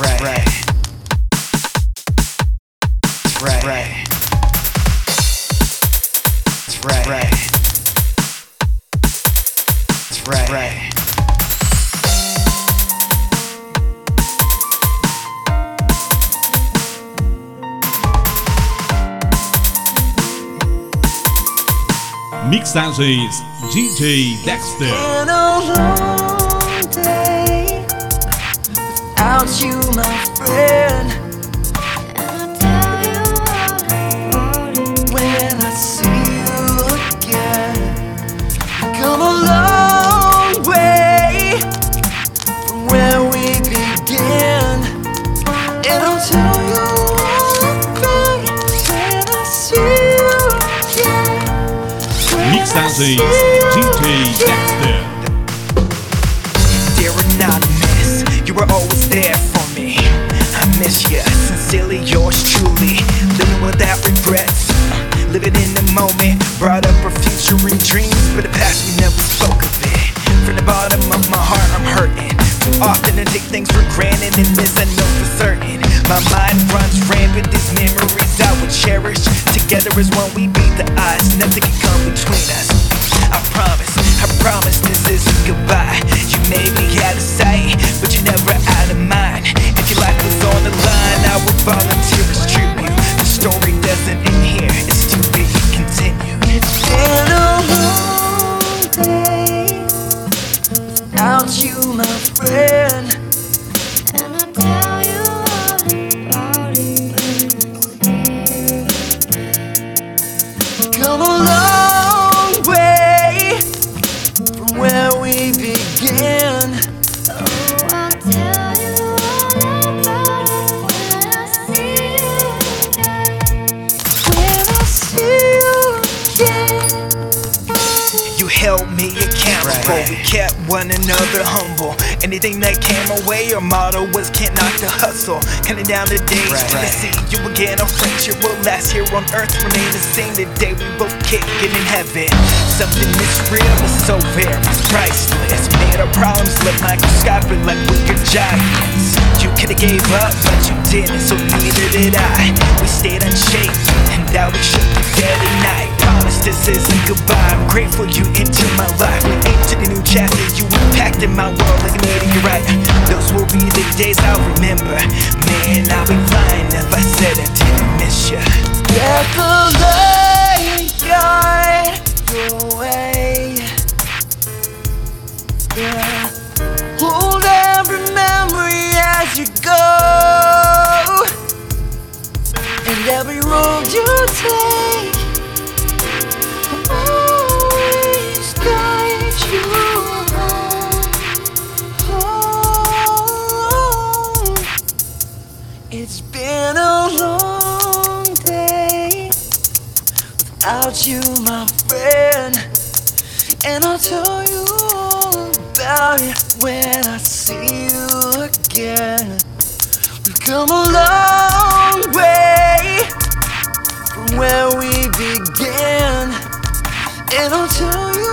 right. Right, right. Right, right. Right, right. Mixagens DJ Dexter. Without you, my friend. When I see you again, come a long way from where we began, and I'll tell you all about it when I see you again. Mixagens in the moment. Brought up our future and dreams, but the past we never spoke of it. From the bottom of my heart, I'm hurting. Too often I take things for granted, and this I know for certain. My mind runs rampant, these memories I would cherish. Together as one, we beat the odds, nothing can come between without you, my friend. And I tell you all about it. Come a long way from where we began. Held me accountable. We kept one another humble. Anything that came our way, our motto was can't knock the hustle. Counting down the days till I see you again. Our friendship will last here on earth, remain the same. The day we both kick it in heaven. Something that's real is so very priceless. Made our problems look microscopic, like we were giants. You could've gave up, but you didn't, so neither did I. We stayed unshaken, and now we shook the dead at night. Promise this isn't goodbye. I'm grateful you entered my life. We into the new chapter. You impacted my world like a meteorite. Those will be the days I'll remember. Man, I'll be lying if I said I didn't miss you. Let the light guide way. Yeah. As you go. And every road you take always guide you home. It's been a long day without you, my friend. And I'll tell you all about it when I see you again. We've come a long way from where we began. And I'll tell you